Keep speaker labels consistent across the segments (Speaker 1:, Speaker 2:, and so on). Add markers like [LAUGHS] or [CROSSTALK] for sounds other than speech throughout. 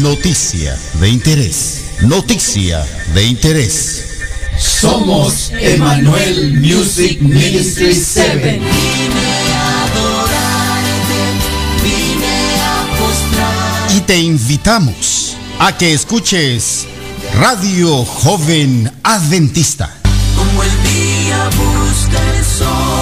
Speaker 1: Noticia de interés. Noticia de interés.
Speaker 2: Somos Emanuel Music Ministry 7.
Speaker 1: Y te invitamos a que escuches Radio Joven Adventista.
Speaker 3: Como el día busca el sol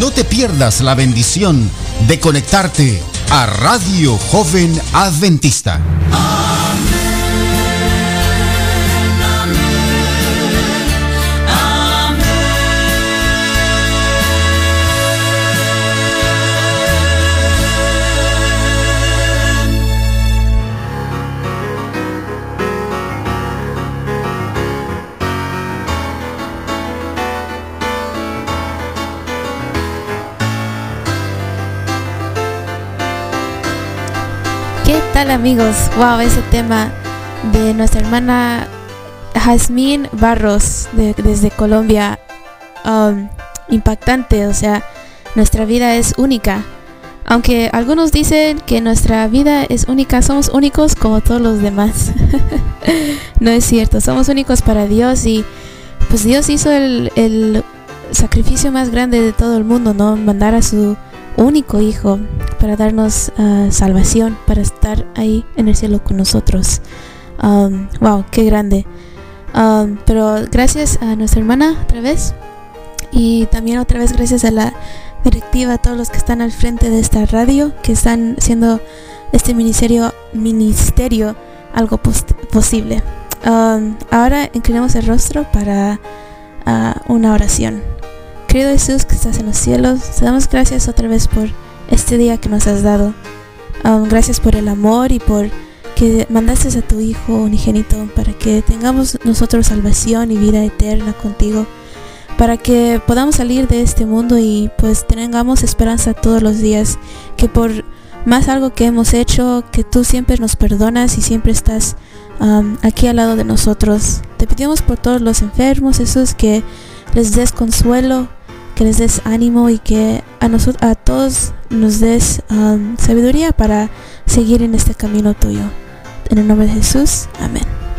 Speaker 1: No te pierdas la bendición de conectarte a Radio Joven Adventista.
Speaker 4: Tal amigos? Wow, ese tema de nuestra hermana Jazmín Barros de- desde Colombia. um, impactante, o sea, nuestra vida es única. Aunque algunos dicen que nuestra vida es única, somos únicos como todos los demás. [LAUGHS] no es cierto, somos únicos para Dios y pues Dios hizo el, el sacrificio más grande de todo el mundo, ¿no? Mandar a su único hijo para darnos ah, salvación, para estar ahí en el cielo con nosotros. Um, wow, qué grande. Um, pero gracias a nuestra hermana otra vez y también otra vez gracias a la directiva, a todos los que están al frente de esta radio, que están haciendo este ministerio, ministerio algo pos- posible. Um, ahora inclinamos el rostro para ah, una oración. Querido Jesús que estás en los cielos, te damos gracias otra vez por este día que nos has dado. Um, gracias por el amor y por que mandaste a tu Hijo unigénito para que tengamos nosotros salvación y vida eterna contigo. Para que podamos salir de este mundo y pues tengamos esperanza todos los días. Que por más algo que hemos hecho, que tú siempre nos perdonas y siempre estás um, aquí al lado de nosotros. Te pedimos por todos los enfermos, Jesús, que les des consuelo, que les des ánimo y que a nosotros a todos nos des um, sabiduría para seguir en este camino tuyo. En el nombre de Jesús, amén.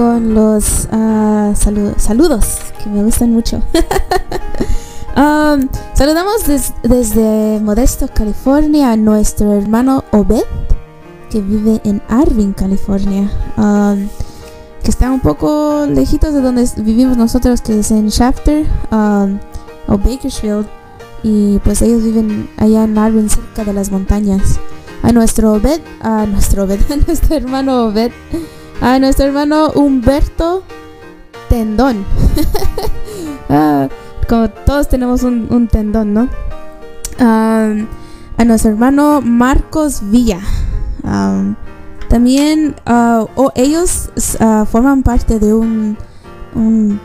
Speaker 4: Con los salu- saludos que me gustan mucho. [LAUGHS] Um, saludamos des- desde Modesto, California, a nuestro hermano Obed, que vive en Arvin, California. Um, que está un poco lejitos de donde vivimos nosotros, que es en Shafter um, o Bakersfield. Y pues ellos viven allá en Arvin, cerca de las montañas. A nuestro Obed, a nuestro Obed, [LAUGHS] a nuestro hermano Obed, a nuestro hermano Humberto Tendón. [LAUGHS] Ah, como todos tenemos un, tendón, ¿no? A nuestro hermano Marcos Villa. Am, también o ellos ah, forman parte de un, un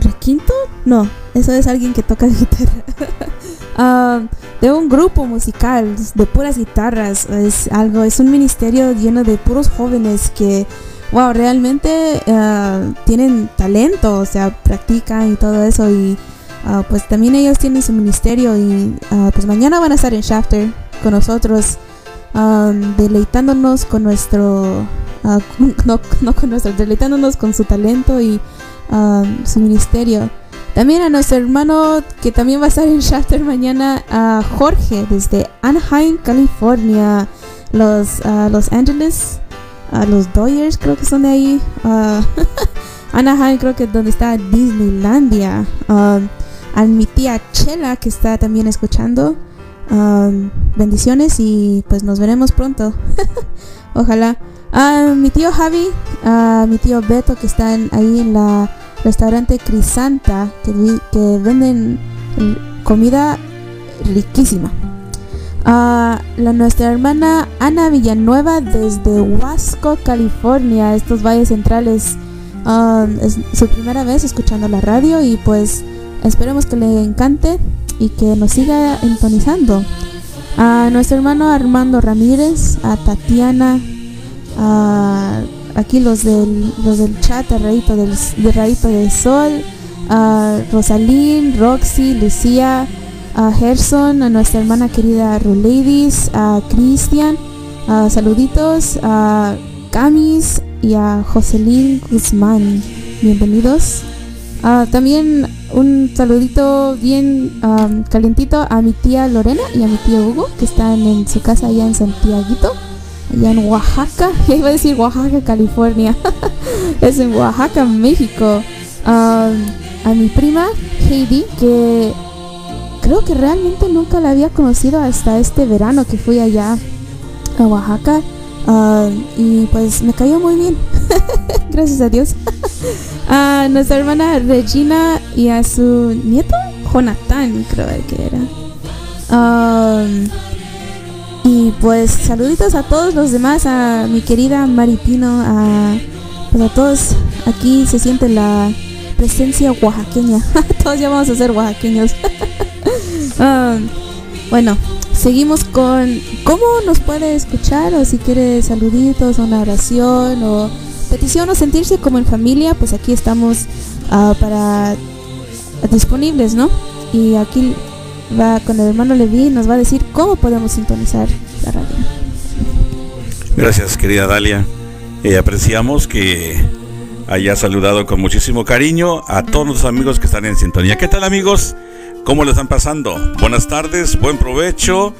Speaker 4: requinto. No, eso es alguien que toca [LAUGHS] guitarra. Am, de un grupo musical de puras guitarras. Es algo, es un ministerio lleno de puros jóvenes que wow, realmente ah, tienen talento, o sea, practican y todo eso y ah, pues también ellos tienen su ministerio y ah, pues mañana van a estar en Shafter con nosotros um, deleitándonos con nuestro [LAUGHS] no, no con nuestro deleitándonos con su talento y su ministerio. También a nuestro hermano que también va a estar en Shafter mañana a Jorge desde Anaheim California. Los ah, Los Angeles a los Dodgers creo que son de ahí. Ah, [LAUGHS] Anaheim creo que es donde está Disneylandia. A mi tía Chela que está también escuchando bendiciones y pues nos veremos pronto. [LAUGHS] Ojalá. A mi tío Javi a mi tío Beto que están ahí en la restaurante Crisanta que, que venden mm, comida riquísima. A la nuestra hermana Ana Villanueva desde Huasco, California, estos valles centrales. Es su primera vez escuchando la radio y pues esperemos que le encante y que nos siga entonizando. A nuestro hermano Armando Ramírez, a Tatiana, a aquí los del, los del chat, a Rayito del, de Rayito del Sol, a Rosalín, Roxy, Lucía, a Gerson, a nuestra hermana querida Ruleidis, a Cristian, a saluditos, a Camis y a Jocelyn Guzmán. Bienvenidos. Ah, también un saludito bien calientito a mi tía Lorena y a mi tío Hugo, que están en su casa allá en Santiaguito, allá en Oaxaca. Ya [LAUGHS] iba a decir Oaxaca, California. [LAUGHS] es en Oaxaca, México. A mi prima Heidi, que creo que realmente nunca la había conocido hasta este verano que fui allá a Oaxaca. Y pues me cayó muy bien. [LAUGHS] Gracias a Dios. [LAUGHS] a nuestra hermana Regina y a su nieto Jonathan, creo que era. Um, y pues saluditos a todos los demás, a mi querida Maripino, a, pues todos. Aquí se siente la presencia oaxaqueña. [LAUGHS] todos ya vamos a ser oaxaqueños. [LAUGHS] Um, bueno, seguimos con cómo nos puede escuchar o si quiere saluditos, una oración o petición o sentirse como en familia, pues aquí estamos ah, para disponibles, ¿no? Y aquí va con el hermano Levi nos va a decir cómo podemos sintonizar la radio.
Speaker 5: Gracias, querida Dalia. Eh, apreciamos que haya saludado con muchísimo cariño a todos los amigos que están en sintonía. ¿Qué tal, amigos? ¿Cómo le están pasando? Buenas tardes, buen provecho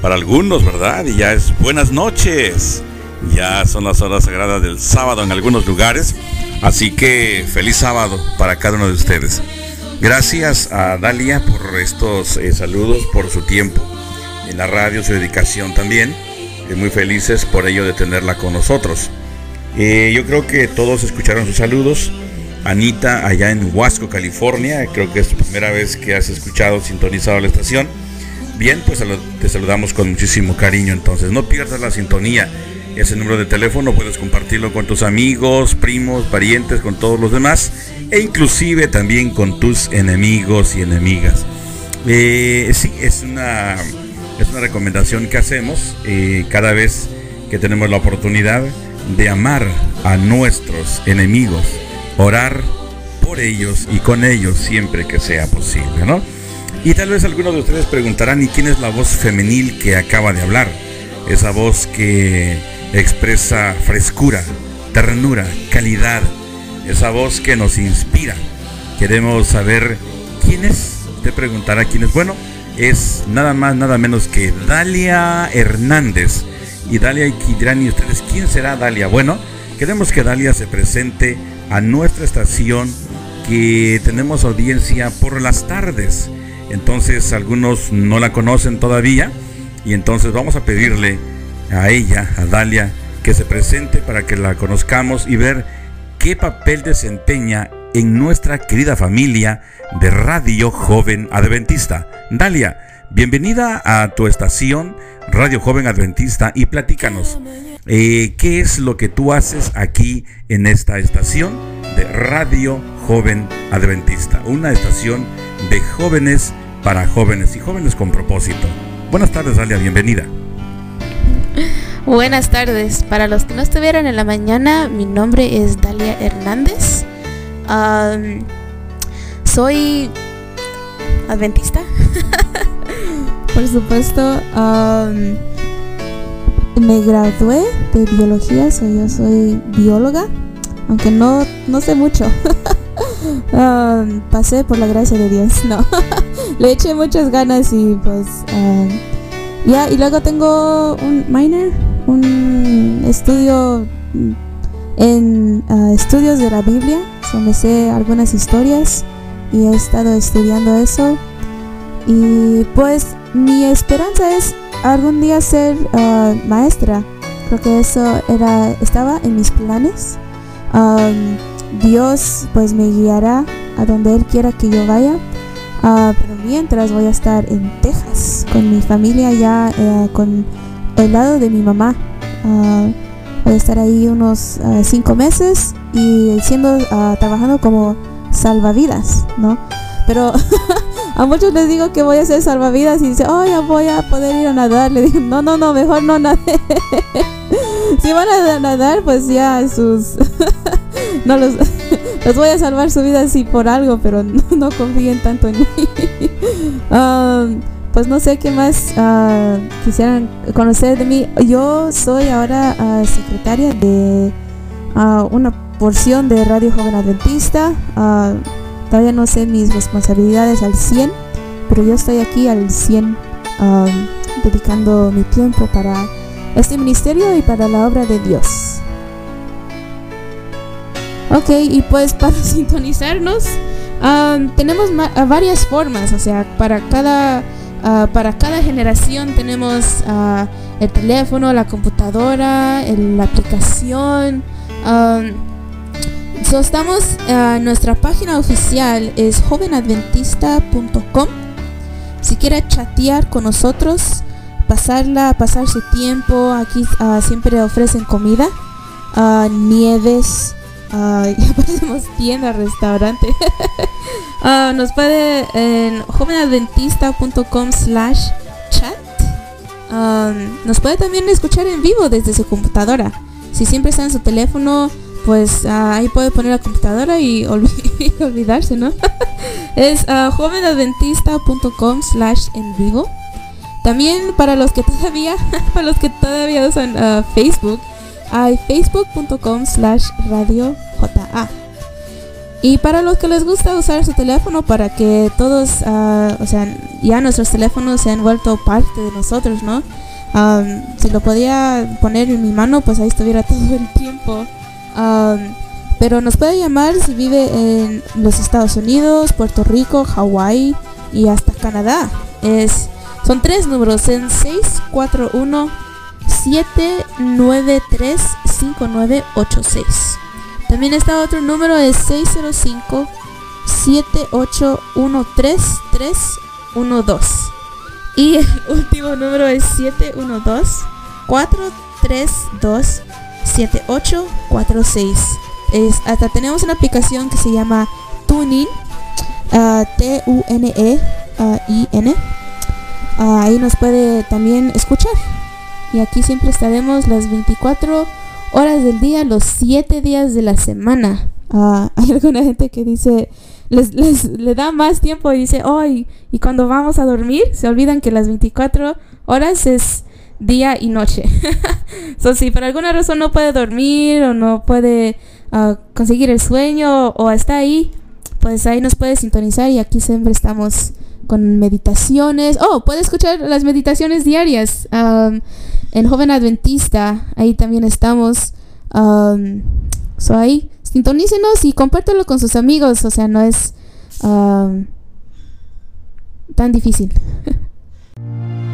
Speaker 5: para algunos, ¿verdad? Y ya es buenas noches. Ya son las horas sagradas del sábado en algunos lugares. Así que feliz sábado para cada uno de ustedes. Gracias a Dalia por estos eh, saludos, por su tiempo en la radio, su dedicación también. Eh, muy felices por ello de tenerla con nosotros. Eh, yo creo que todos escucharon sus saludos. Anita, allá en Huasco, California, creo que es la primera vez que has escuchado, sintonizado la estación. Bien, pues te saludamos con muchísimo cariño. Entonces, no pierdas la sintonía. Ese número de teléfono puedes compartirlo con tus amigos, primos, parientes, con todos los demás, e inclusive también con tus enemigos y enemigas. Eh, sí, es una, es una recomendación que hacemos eh, cada vez que tenemos la oportunidad de amar a nuestros enemigos, orar por ellos y con ellos siempre que sea posible, ¿no? Y tal vez algunos de ustedes preguntarán, ¿y quién es la voz femenil que acaba de hablar? Esa voz que expresa frescura, ternura, calidad, esa voz que nos inspira. Queremos saber ¿quién es? Te preguntará quién es. Bueno, es nada más, nada menos que Dalia Hernández. Y Dalia y dirán, ¿y ustedes quién será Dalia? Bueno, queremos que Dalia se presente a nuestra estación que tenemos audiencia por las tardes. Entonces algunos no la conocen todavía y entonces vamos a pedirle a ella, a Dalia, que se presente para que la conozcamos y ver qué papel desempeña en nuestra querida familia de Radio Joven Adventista. Dalia, bienvenida a tu estación Radio Joven Adventista y platícanos, eh, ¿qué es lo que tú haces aquí en esta estación de Radio Joven Adventista? Una estación de jóvenes para jóvenes y jóvenes con propósito. Buenas tardes, Dalia, bienvenida. [LAUGHS]
Speaker 4: Buenas tardes. Para los que no estuvieron en la mañana, mi nombre es Dalia Hernández. Soy adventista. [LAUGHS] Por supuesto. me gradué de biología, so yo soy bióloga, aunque no, no sé mucho. [LAUGHS] Pasé por la gracia de Dios, no. Le eché muchas ganas y pues ya, y luego tengo un minor, un estudio en ah, estudios de la Biblia, me sé algunas historias y he estado estudiando eso. Y pues mi esperanza es algún día ser ah, maestra. Creo que eso era estaba en mis planes. Am, Dios pues me guiará a donde Él quiera que yo vaya. Ah, pero mientras voy a estar en Texas con mi familia ya eh, con el lado de mi mamá. Ah, voy a estar ahí unos ah, cinco meses y siendo ah, trabajando como salvavidas, ¿no? Pero [LAUGHS] a muchos les digo que voy a ser salvavidas y dicen, oh, ya voy a poder ir a nadar. Le digo, no, no, no, mejor no nade. [LAUGHS] si van a nadar, pues ya sus... [LAUGHS] no los... los voy a salvar su vida así por algo, pero no, no confíen tanto en mí. Um, pues no sé qué más ah, quisieran conocer de mí. Yo soy ahora ah, secretaria de ah, una porción de Radio Joven Adventista. Todavía no sé mis responsabilidades al 100, pero yo estoy aquí al 100 ah, dedicando mi tiempo para este ministerio y para la obra de Dios. Ok, y pues para [LAUGHS] sintonizarnos um, tenemos varias formas, o sea, para cada, ah, para cada generación tenemos ah, el teléfono, la computadora, la aplicación. um, estamos, ah, nuestra página oficial es jovenadventista.com. Si quiere chatear con nosotros, pasarla, pasar su tiempo, aquí siempre ofrecen comida, nieves, ah, [LAUGHS] ya parecemos tienda, restaurante. [LAUGHS] Ah, nos puede en jovenadventista.com slash chat. Um, nos puede también escuchar en vivo desde su computadora. Si siempre está en su teléfono, pues ah, ahí puede poner la computadora y, [LAUGHS] olvi- y olvidarse, ¿no? es ah, jovenadventista.com slash en vivo. También para los que todavía, para los que todavía usan ah, Facebook, hay facebook.com slash radio JA. Y para los que les gusta usar su teléfono para que todos, ah, o sea, ya nuestros teléfonos se han vuelto parte de nosotros, ¿no? Am, si lo podía poner en mi mano, pues ahí estuviera [LAUGHS] todo el tiempo. Am, pero nos puede llamar si vive en los Estados Unidos, Puerto Rico, Hawái y hasta Canadá. Es, son tres números en 641 793 5986. También está otro número es 605 7813 Y el [LAUGHS] último número es 712 432 7846. Es, hasta tenemos una aplicación que se llama TuneIn, ah, T-U-N-E-I-N. Ah, ahí nos puede también escuchar. Y aquí siempre estaremos las 24 horas del día, los 7 días de la semana. Ah, [LAUGHS] hay alguna gente que dice, les, les- le da más tiempo y dice, hoy, y cuando vamos a dormir, se olvidan que las 24 horas es día y noche. [LAUGHS] so, si por alguna razón no puede dormir o no puede ah, conseguir el sueño o está ahí, pues ahí nos puede sintonizar y aquí siempre estamos con meditaciones. Oh, puede escuchar las meditaciones diarias um, en Joven Adventista. Ahí también estamos. Um, so ahí, sintonícenos y compártelo con sus amigos. O sea, no es um, tan difícil. [LAUGHS]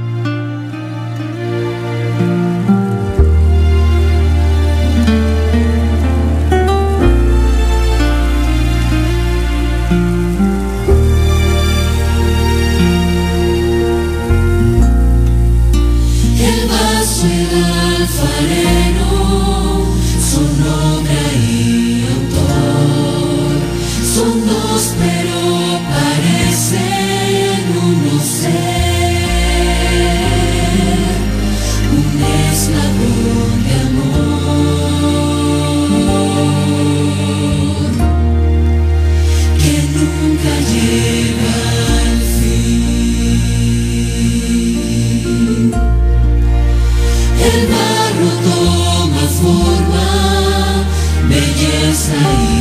Speaker 3: say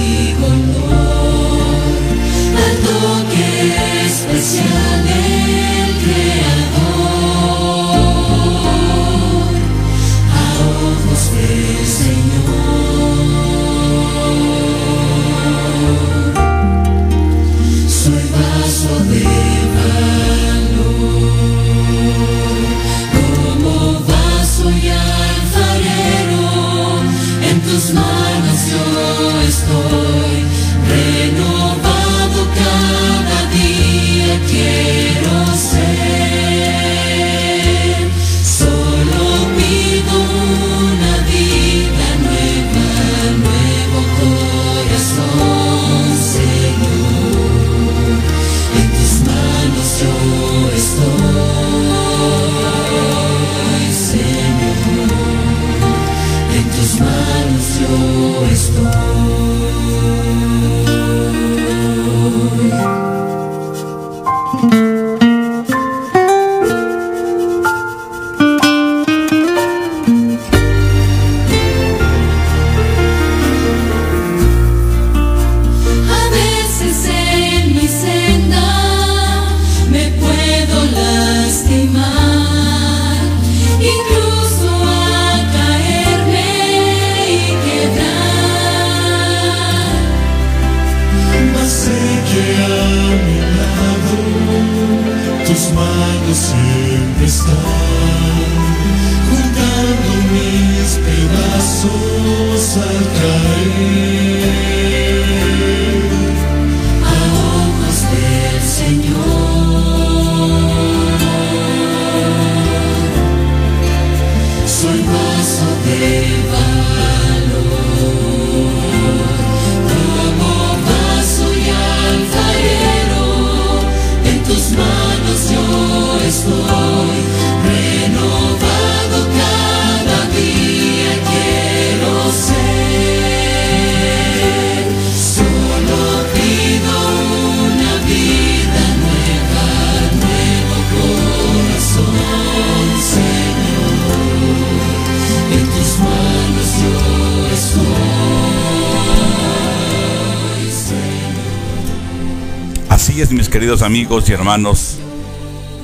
Speaker 5: Así mis queridos amigos y hermanos,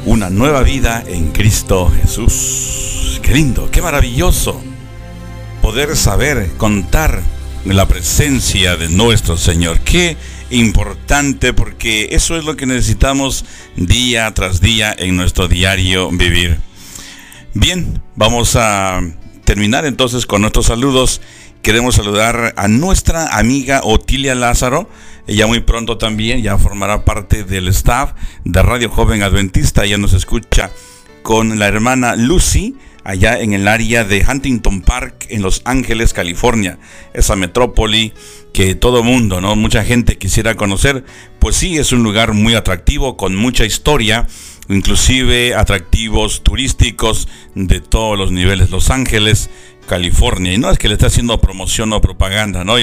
Speaker 5: una nueva vida en Cristo Jesús. Qué lindo, qué maravilloso poder saber, contar la presencia de nuestro Señor. Qué importante porque eso es lo que necesitamos día tras día en nuestro diario vivir. Bien, vamos a terminar entonces con nuestros saludos. Queremos saludar a nuestra amiga Otilia Lázaro. Ella muy pronto también ya formará parte del staff de Radio Joven Adventista. Ella nos escucha con la hermana Lucy allá en el área de Huntington Park en Los Ángeles, California. Esa metrópoli que todo mundo, ¿no? Mucha gente quisiera conocer. Pues sí, es un lugar muy atractivo con mucha historia inclusive atractivos turísticos de todos los niveles. Los Ángeles, California. Y no es que le esté haciendo promoción o propaganda, ¿no?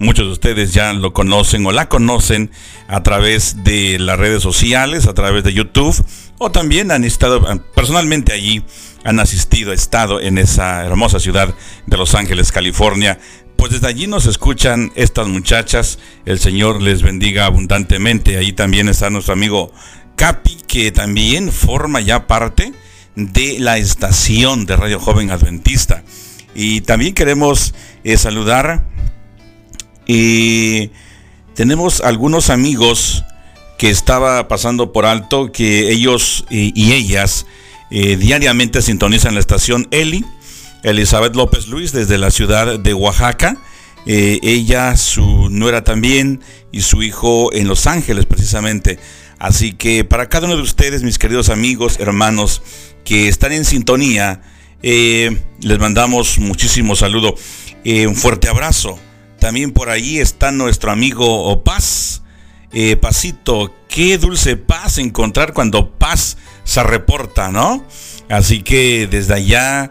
Speaker 5: Muchos de ustedes ya lo conocen o la conocen a través de las redes sociales, a través de YouTube, o también han estado personalmente allí, han asistido, estado en esa hermosa ciudad de Los Ángeles, California. pues desde allí nos escuchan estas muchachas. El Señor les bendiga abundantemente. Ahí también está nuestro amigo Capi, que también forma ya parte de la estación de Radio Joven Adventista. Y también queremos eh, saludar y tenemos algunos amigos que estaba pasando por alto, que ellos y, y ellas eh, diariamente sintonizan la estación Eli, Elizabeth López Luis, desde la ciudad de Oaxaca. Eh, ella, su nuera también, y su hijo en Los Ángeles precisamente. Así que para cada uno de ustedes, mis queridos amigos, hermanos, que están en sintonía, eh, les mandamos muchísimo saludo, eh, un fuerte abrazo. También por ahí está nuestro amigo Paz. Eh, Pasito, qué dulce paz encontrar cuando Paz se reporta, ¿no? Así que desde allá,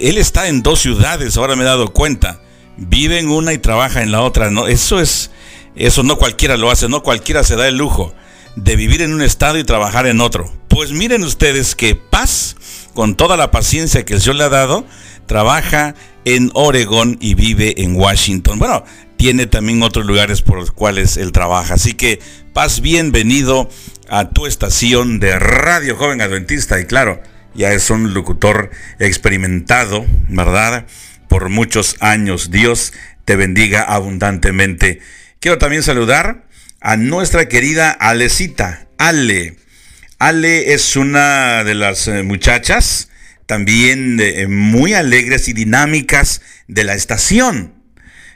Speaker 5: él está en dos ciudades, ahora me he dado cuenta. Vive en una y trabaja en la otra, ¿no? Eso es, eso no cualquiera lo hace, no cualquiera se da el lujo de vivir en un estado y trabajar en otro. Pues miren ustedes que Paz, con toda la paciencia que el Señor le ha dado, trabaja en Oregón y vive en Washington. Bueno, tiene también otros lugares por los cuales él trabaja. Así que, Paz, bienvenido a tu estación de Radio Joven Adventista. Y claro, ya es un locutor experimentado, ¿verdad? Por muchos años. Dios te bendiga abundantemente. Quiero también saludar a nuestra querida Alecita, Ale. Ale es una de las eh, muchachas también eh, muy alegres y dinámicas de la estación,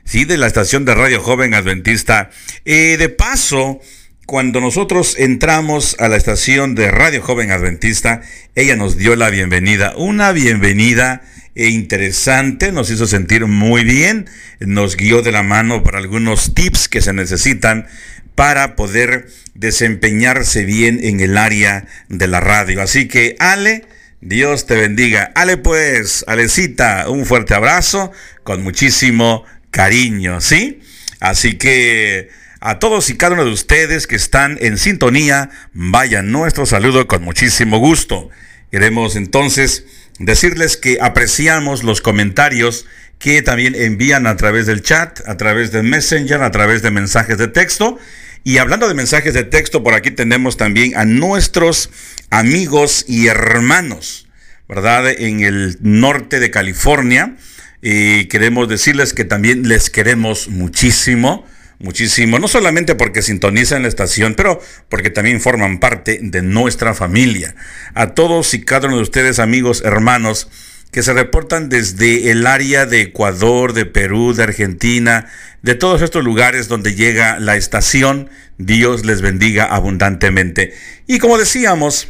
Speaker 5: ¿sí? De la estación de Radio Joven Adventista. Eh, de paso, cuando nosotros entramos a la estación de Radio Joven Adventista, ella nos dio la bienvenida, una bienvenida e interesante, nos hizo sentir muy bien, nos guió de la mano para algunos tips que se necesitan para poder desempeñarse bien en el área de la radio. Así que Ale, Dios te bendiga. Ale pues, Alecita, un fuerte abrazo con muchísimo cariño, ¿sí? Así que a todos y cada uno de ustedes que están en sintonía, vayan nuestro saludo con muchísimo gusto. Queremos entonces decirles que apreciamos los comentarios que también envían a través del chat, a través de Messenger, a través de mensajes de texto. Y hablando de mensajes de texto, por aquí tenemos también a nuestros amigos y hermanos, ¿verdad? En el norte de California. Y queremos decirles que también les queremos muchísimo, muchísimo, no solamente porque sintonizan la estación, pero porque también forman parte de nuestra familia. A todos y cada uno de ustedes, amigos, hermanos, que se reportan desde el área de Ecuador, de Perú, de Argentina, de todos estos lugares donde llega la estación. Dios les bendiga abundantemente. Y como decíamos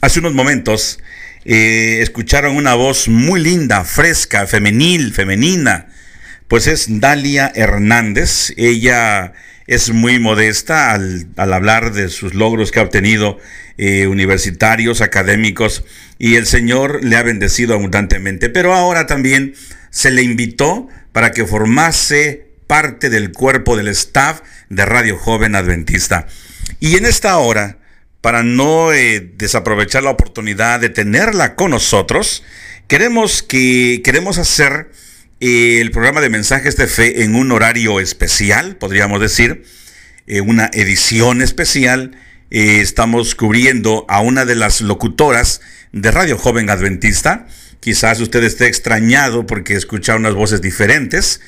Speaker 5: hace unos momentos, eh, escucharon una voz muy linda, fresca, femenil, femenina. Pues es Dalia Hernández. Ella es muy modesta al, hablar de sus logros que ha obtenido eh, universitarios, académicos, y el Señor le ha bendecido abundantemente. Pero ahora también se le invitó para que formase parte del cuerpo del staff de Radio Joven Adventista. Y en esta hora, para no eh, desaprovechar la oportunidad de tenerla con nosotros, queremos que queremos hacer el programa de mensajes de fe en un horario especial, podríamos decir, eh, una edición especial. estamos cubriendo a una de las locutoras de Radio Joven Adventista. Quizás usted esté extrañado porque escucha unas voces diferentes,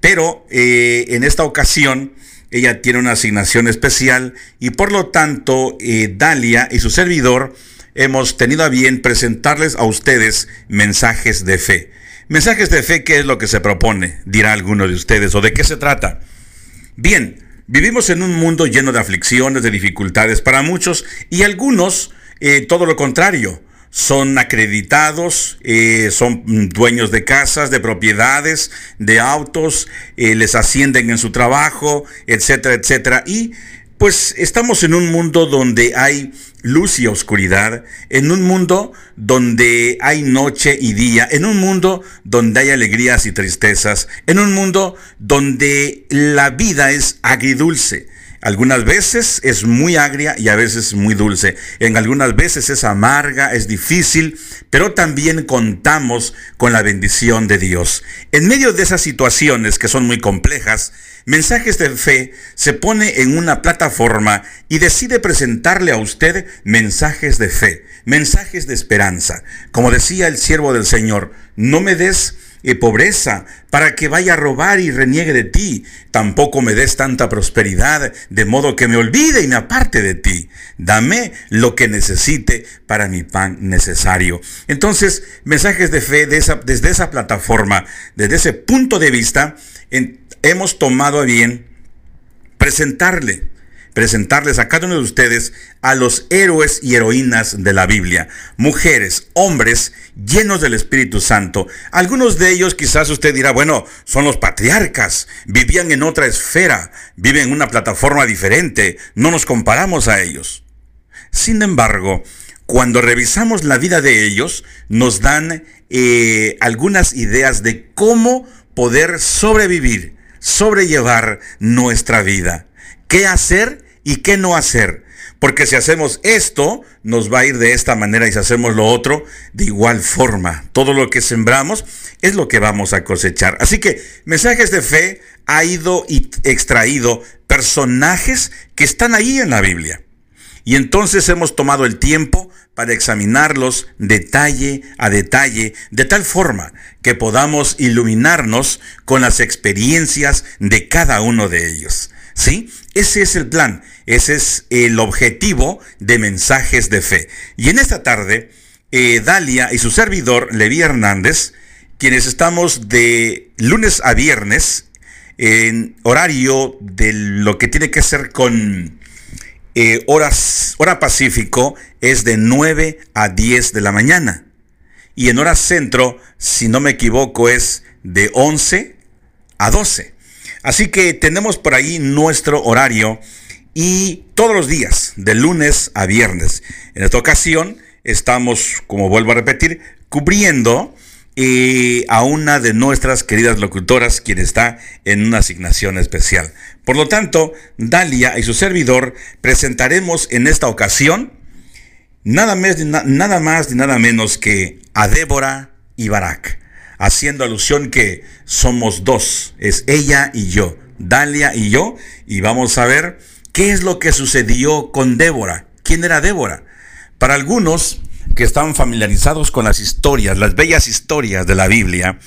Speaker 5: pero en esta ocasión ella tiene una asignación especial y por lo tanto eh, Dalia y su servidor hemos tenido a bien presentarles a ustedes mensajes de fe. Mensajes de fe, ¿qué es lo que se propone? Dirá alguno de ustedes, ¿o de qué se trata? Bien, vivimos en un mundo lleno de aflicciones, de dificultades para muchos y algunos eh, todo lo contrario son acreditados, eh, son dueños de casas, de propiedades, de autos, eh, les ascienden en su trabajo, etcétera, etcétera. Y pues estamos en un mundo donde hay luz y oscuridad, en un mundo donde hay noche y día, en un mundo donde hay alegrías y tristezas, en un mundo donde la vida es agridulce. Algunas veces es muy agria y a veces muy dulce. En algunas veces es amarga, es difícil, pero también contamos con la bendición de Dios. En medio de esas situaciones que son muy complejas, Mensajes de Fe se pone en una plataforma y decide presentarle a usted mensajes de fe, mensajes de esperanza. Como decía el siervo del Señor, no me des eh, pobreza para que vaya a robar y reniegue de ti. Tampoco me des tanta prosperidad de modo que me olvide y me aparte de ti. Dame lo que necesite para mi pan necesario. Entonces, mensajes de fe desde esa plataforma, desde ese punto de vista, hemos tomado a bien presentarle, presentarles a cada uno de ustedes a los héroes y heroínas de la Biblia, mujeres, hombres llenos del Espíritu Santo. Algunos de ellos quizás usted dirá, bueno, son los patriarcas, vivían en otra esfera, viven en una plataforma diferente, no nos comparamos a ellos. Sin embargo, cuando revisamos la vida de ellos, nos dan eh, algunas ideas de cómo poder sobrevivir, sobrellevar nuestra vida. ¿Qué hacer y qué no hacer? Porque si hacemos esto, nos va a ir de esta manera y si hacemos lo otro, de igual forma. Todo lo que sembramos es lo que vamos a cosechar. Así que mensajes de fe ha ido y extraído personajes que están ahí en la Biblia. Y entonces hemos tomado el tiempo para examinarlos detalle a detalle, de tal forma que podamos iluminarnos con las experiencias de cada uno de ellos. ¿Sí? Ese es el plan, ese es el objetivo de mensajes de fe. Y en esta tarde, eh, Dalia y su servidor, Levi Hernández, quienes estamos de lunes a viernes en horario de lo que tiene que ser con eh, horas, hora pacífico es de 9 a 10 de la mañana. Y en hora centro, si no me equivoco, es de 11 a 12. Así que tenemos por ahí nuestro horario y todos los días, de lunes a viernes. En esta ocasión estamos, como vuelvo a repetir, cubriendo eh, a una de nuestras queridas locutoras, quien está en una asignación especial. Por lo tanto, Dalia y su servidor presentaremos en esta ocasión nada más, nada más ni nada menos que a Débora y Barak, haciendo alusión que somos dos, es ella y yo, Dalia y yo, y vamos a ver qué es lo que sucedió con Débora. ¿Quién era Débora? Para algunos, que están familiarizados con las historias, las bellas historias de la Biblia,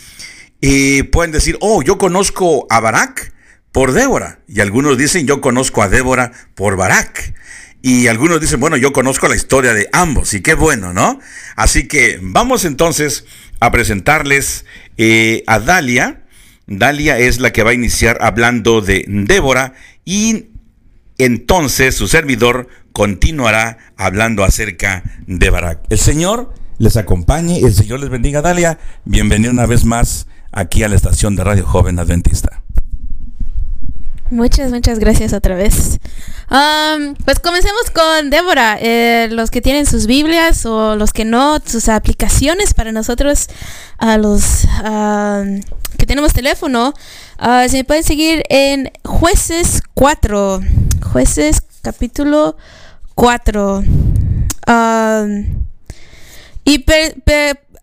Speaker 5: y pueden decir, oh, yo conozco a Barak por Débora. Y algunos dicen, yo conozco a Débora por Barak. Y algunos dicen, bueno, yo conozco la historia de ambos. Y qué bueno, ¿no? Así que vamos entonces a presentarles eh, a Dalia. Dalia es la que va a iniciar hablando de Débora y entonces su servidor continuará hablando acerca de Barak. El Señor les acompañe el Señor les bendiga. Dalia, bienvenido una vez más aquí a la estación de Radio Joven Adventista.
Speaker 4: Muchas, muchas gracias otra vez. pues comencemos con Débora. Eh, los que tienen sus Biblias o los que no, sus aplicaciones para nosotros, a los que tenemos teléfono, uh, se pueden seguir en Jueces 4. Jueces capítulo 4. y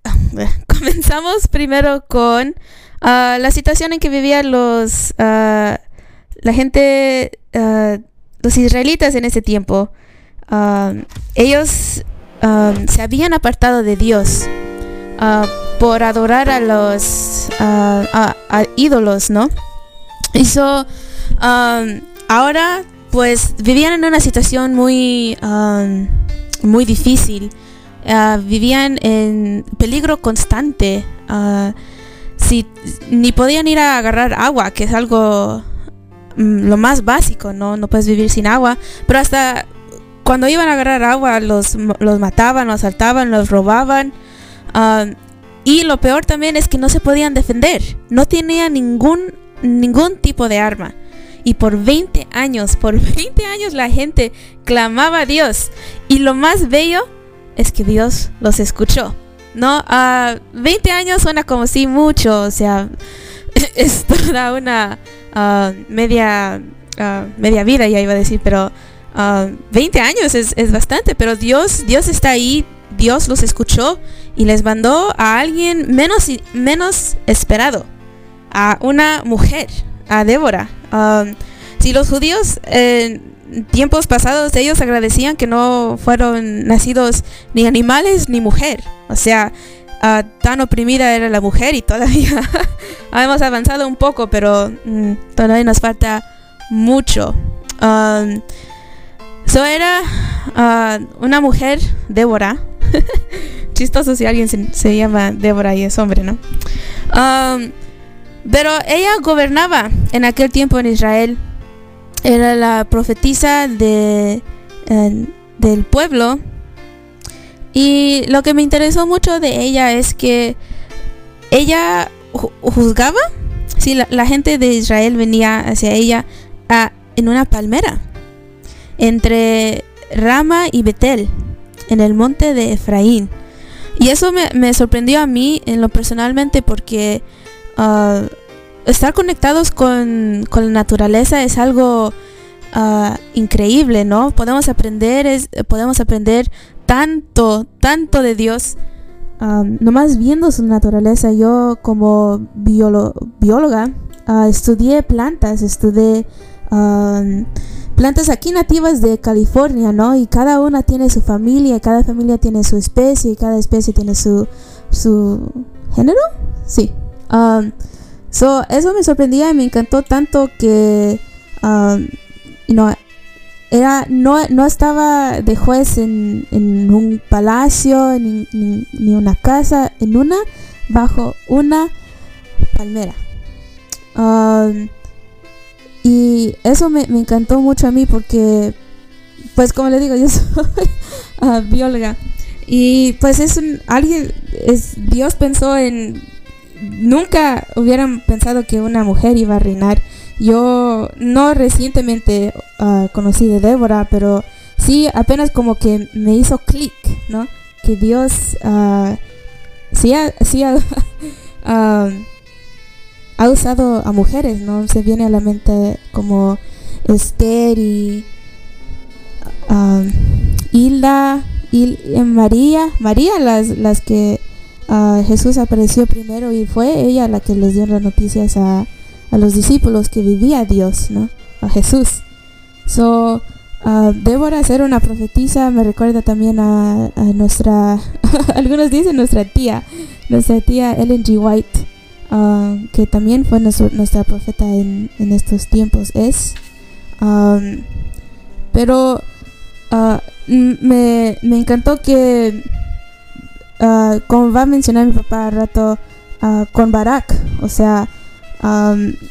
Speaker 4: [LAUGHS] comenzamos primero con ah, la situación en que vivían los ah, la gente, ah, los israelitas en ese tiempo. ellos se habían apartado de Dios por adorar a los a, ídolos, ¿no? Y so, ahora pues vivían en una situación muy, um, muy difícil. Uh, vivían en peligro constante. Uh, si, ni podían ir a agarrar agua, que es algo mm, lo más básico, ¿no? No puedes vivir sin agua. Pero hasta cuando iban a agarrar agua, los, los mataban, los asaltaban, los robaban. Um, y lo peor también es que no se podían defender. No tenían ningún, ningún tipo de arma. Y por 20 años, por 20 años la gente clamaba a Dios. Y lo más bello es que Dios los escuchó. ¿No? A 20 años suena como si mucho, o sea, [LAUGHS] es toda una ah, media ah, media vida, ya iba a decir, pero ah, 20 años es, es bastante, pero Dios, Dios está ahí, Dios los escuchó y les mandó a alguien menos, menos esperado, a una mujer, a Débora. Um, si los judíos en tiempos pasados ellos agradecían que no fueron nacidos ni animales ni mujer, o sea, ah, tan oprimida era la mujer y todavía [LAUGHS] hemos avanzado un poco, pero mm, todavía nos falta mucho. Um, so era ah, una mujer, Débora. [LAUGHS] Chistoso si alguien se, se llama Débora y es hombre, ¿no? Um, pero ella gobernaba en aquel tiempo en Israel. Era la profetisa eh, del pueblo. Y lo que me interesó mucho de ella es que ella ju- juzgaba. La, la gente de Israel venía hacia ella a- en una palmera entre Rama y Betel, en el monte de Efraín. Y eso me, me sorprendió a mí en lo personalmente porque ah, estar conectados con, con la naturaleza es algo ah, increíble, ¿no? Podemos aprender, es, podemos aprender tanto, tanto de Dios. am, nomás viendo su naturaleza, yo como biolo- bióloga ah, estudié plantas, estudié plantas aquí nativas de California, ¿no? Y cada una tiene su familia, cada familia tiene su especie, cada especie tiene su, su género, sí. Um, so, eso me sorprendía y me encantó tanto que, um, era, no, no estaba de juez en, en un palacio, ni, ni- una casa, en una, bajo una palmera. Um, y eso me, me encantó mucho a mí porque, pues como le digo, [LAUGHS] yo soy ah, bióloga. Y pues es un, alguien, es, Dios pensó en, nunca hubieran pensado que una mujer iba a reinar. Yo no recientemente ah, conocí de Débora, pero sí apenas como que me hizo clic, ¿no? Que Dios ah, sí, ha- sí ha- [LAUGHS] ah, ha usado a mujeres, ¿no? Se viene a la mente como Esther y Hilda y eh, María, María las, las que ah, Jesús apareció primero y fue ella la que les dio las noticias a, a los discípulos que vivía Dios, ¿no? A Jesús. So, ah, Débora ser una profetisa me recuerda también a, a nuestra, [LAUGHS] algunos dicen nuestra tía, nuestra tía Ellen G. White, ah, que también fue nuestro- nuestra profeta en, en estos tiempos, es. Am, pero m- me, me encantó que, ah, como va a mencionar mi papá al rato, ah, con Barak, o sea,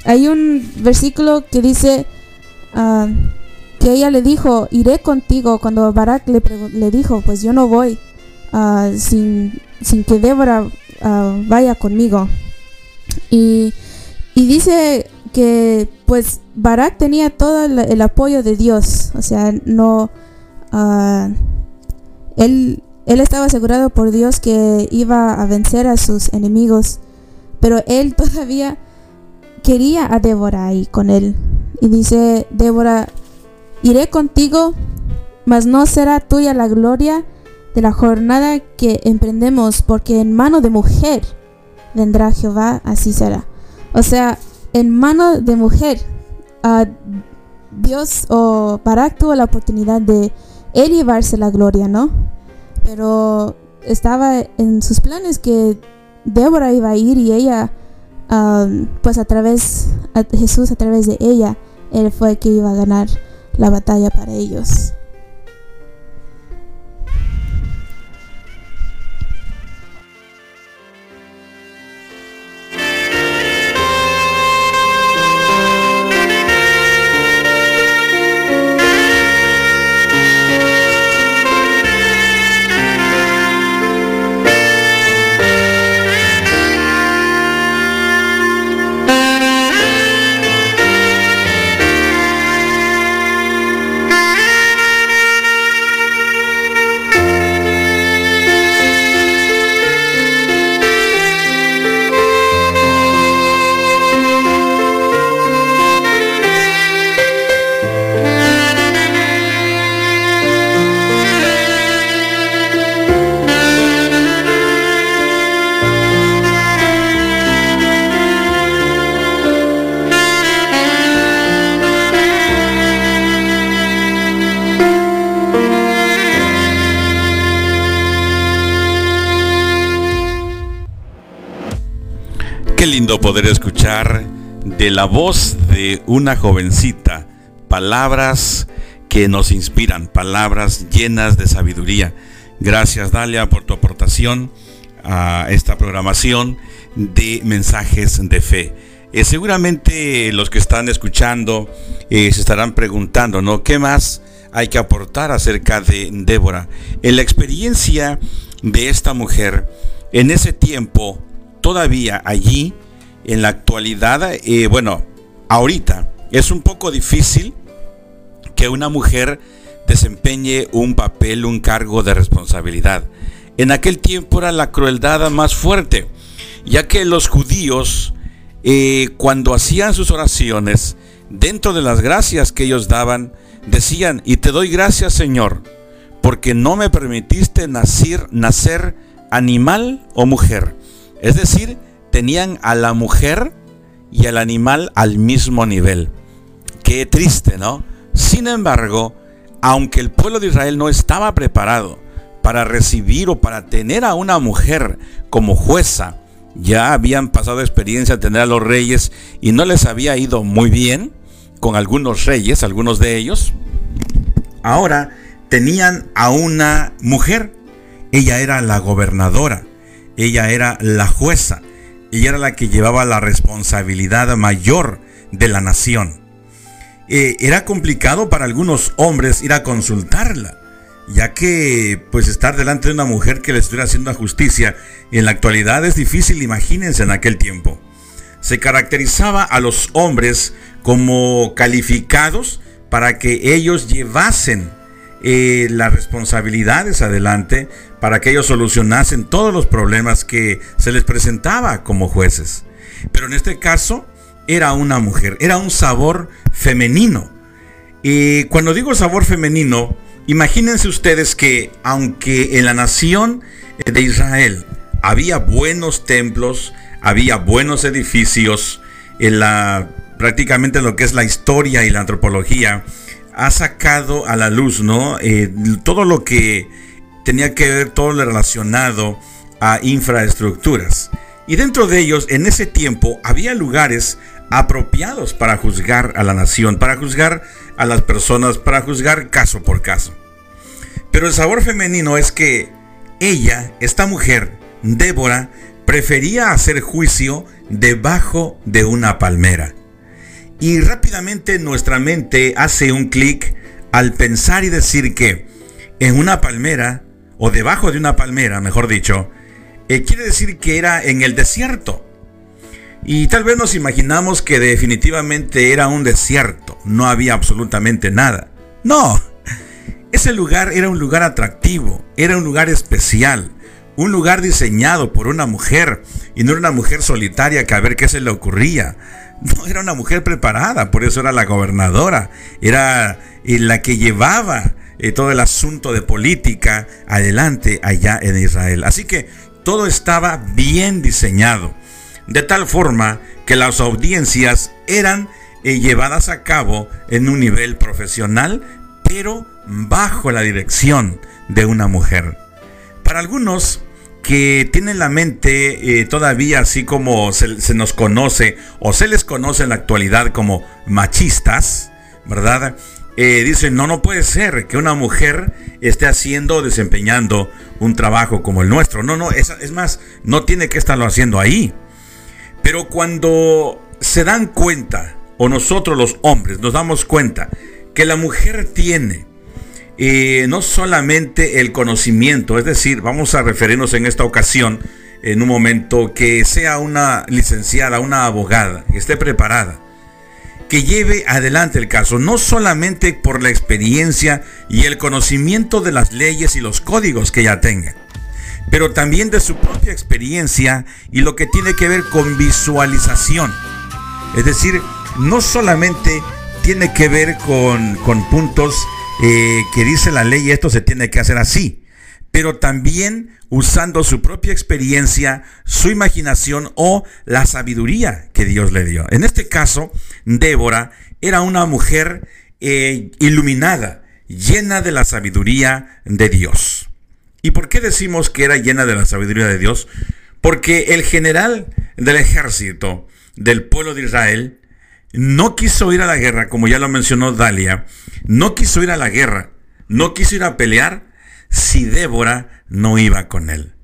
Speaker 4: hay un versículo que dice que ella le dijo, iré contigo, cuando Barak le, le dijo, pues yo no voy ah, sin, sin que Débora vaya conmigo. Y, y dice que pues Barak tenía todo el, apoyo de Dios, o sea, no... él, él estaba asegurado por Dios que iba a vencer a sus enemigos, pero él [LAUGHS] todavía quería a Débora ahí con él. Y dice, Débora, iré contigo, mas no será tuya la gloria de la jornada que emprendemos, porque en mano de mujer vendrá Jehová, así será. O sea, en mano de mujer, Dios o Barak tuvo la oportunidad de él llevarse la gloria, ¿no? Pero estaba en sus planes que Débora iba a ir y ella, ah, pues a través, a Jesús a través de ella, él fue el que iba a ganar la batalla para ellos.
Speaker 5: Poder escuchar de la voz de una jovencita palabras que nos inspiran, palabras llenas de sabiduría. Gracias Dalia por tu aportación a esta programación de mensajes de fe. Eh, seguramente los que están escuchando eh, se estarán preguntando, ¿no? ¿Qué más hay que aportar acerca de Débora? En la experiencia de esta mujer, en ese tiempo, todavía allí, en la actualidad, eh, bueno, ahorita es un poco difícil que una mujer desempeñe un papel, un cargo de responsabilidad. En aquel tiempo era la crueldad más fuerte, ya que los judíos eh, cuando hacían sus oraciones, dentro de las gracias que ellos daban, decían, y te doy gracias Señor, porque no me permitiste nacer, nacer animal o mujer. Es decir, tenían a la mujer y al animal al mismo nivel. Qué triste, ¿no? Sin embargo, aunque el pueblo de Israel no estaba preparado para recibir o para tener a una mujer como jueza, ya habían pasado experiencia de tener a los reyes y no les había ido muy bien con algunos reyes, algunos de ellos. Ahora tenían a una mujer. Ella era la gobernadora, ella era la jueza, ella era la que llevaba la responsabilidad mayor de la nación. Eh, era complicado para algunos hombres ir a consultarla ya que pues estar delante de una mujer que le estuviera haciendo justicia en la actualidad es difícil, imagínense en aquel tiempo. Se caracterizaba a los hombres como calificados para que ellos llevasen las responsabilidades adelante, para que ellos solucionasen todos los problemas que se les presentaba como jueces. Pero en este caso era una mujer, era un sabor femenino. Y cuando digo sabor femenino, Imagínense ustedes que aunque en la nación de Israel había buenos templos, había buenos edificios, en la prácticamente lo que es la historia y la antropología ha sacado a la luz, ¿no? Eh, todo lo que tenía que ver, todo lo relacionado a infraestructuras. Y dentro de ellos, en ese tiempo, había lugares apropiados para juzgar a la nación, para juzgar a las personas, para juzgar caso por caso. Pero el sabor femenino es que ella, esta mujer, Débora, prefería hacer juicio debajo de una palmera. Y rápidamente nuestra mente hace un clic al pensar y decir que en una palmera, o debajo de una palmera, mejor dicho, eh, quiere decir que era en el desierto. Y tal vez nos imaginamos que definitivamente era un desierto, no había absolutamente nada. No, ese lugar era un lugar atractivo, era un lugar especial, un lugar diseñado por una mujer y no era una mujer solitaria que a ver qué se le ocurría. No, era una mujer preparada, por eso era la gobernadora, era eh, la que llevaba eh, todo el asunto de política adelante allá en Israel. Así que todo estaba bien diseñado, de tal forma que las audiencias eran eh, llevadas a cabo en un nivel profesional, pero bajo la dirección de una mujer. Para algunos que tienen la mente eh, todavía así como se, nos conoce o se les conoce en la actualidad como machistas, ¿verdad? Eh, dicen, no, no puede ser que una mujer esté haciendo o desempeñando un trabajo como el nuestro. No, no, es, es más, no tiene que estarlo haciendo ahí. Pero cuando se dan cuenta, o nosotros los hombres nos damos cuenta, que la mujer tiene eh, no solamente el conocimiento, es decir, vamos a referirnos en esta ocasión, en un momento, que sea una licenciada, una abogada, que esté preparada, que lleve adelante el caso, no solamente por la experiencia y el conocimiento de las leyes y los códigos que ella tenga, pero también de su propia experiencia y lo que tiene que ver con visualización. Es decir, no solamente tiene que ver con, con puntos eh, que dice la ley esto se tiene que hacer así, pero también usando su propia experiencia, su imaginación o la sabiduría que Dios le dio. En este caso, Débora era una mujer eh, iluminada, llena de la sabiduría de Dios. ¿Y por qué decimos que era llena de la sabiduría de Dios? Porque el general del ejército del pueblo de Israel no quiso ir a la guerra, como ya lo mencionó Dalia, no quiso ir a la guerra, no quiso ir a pelear si Débora no iba con él.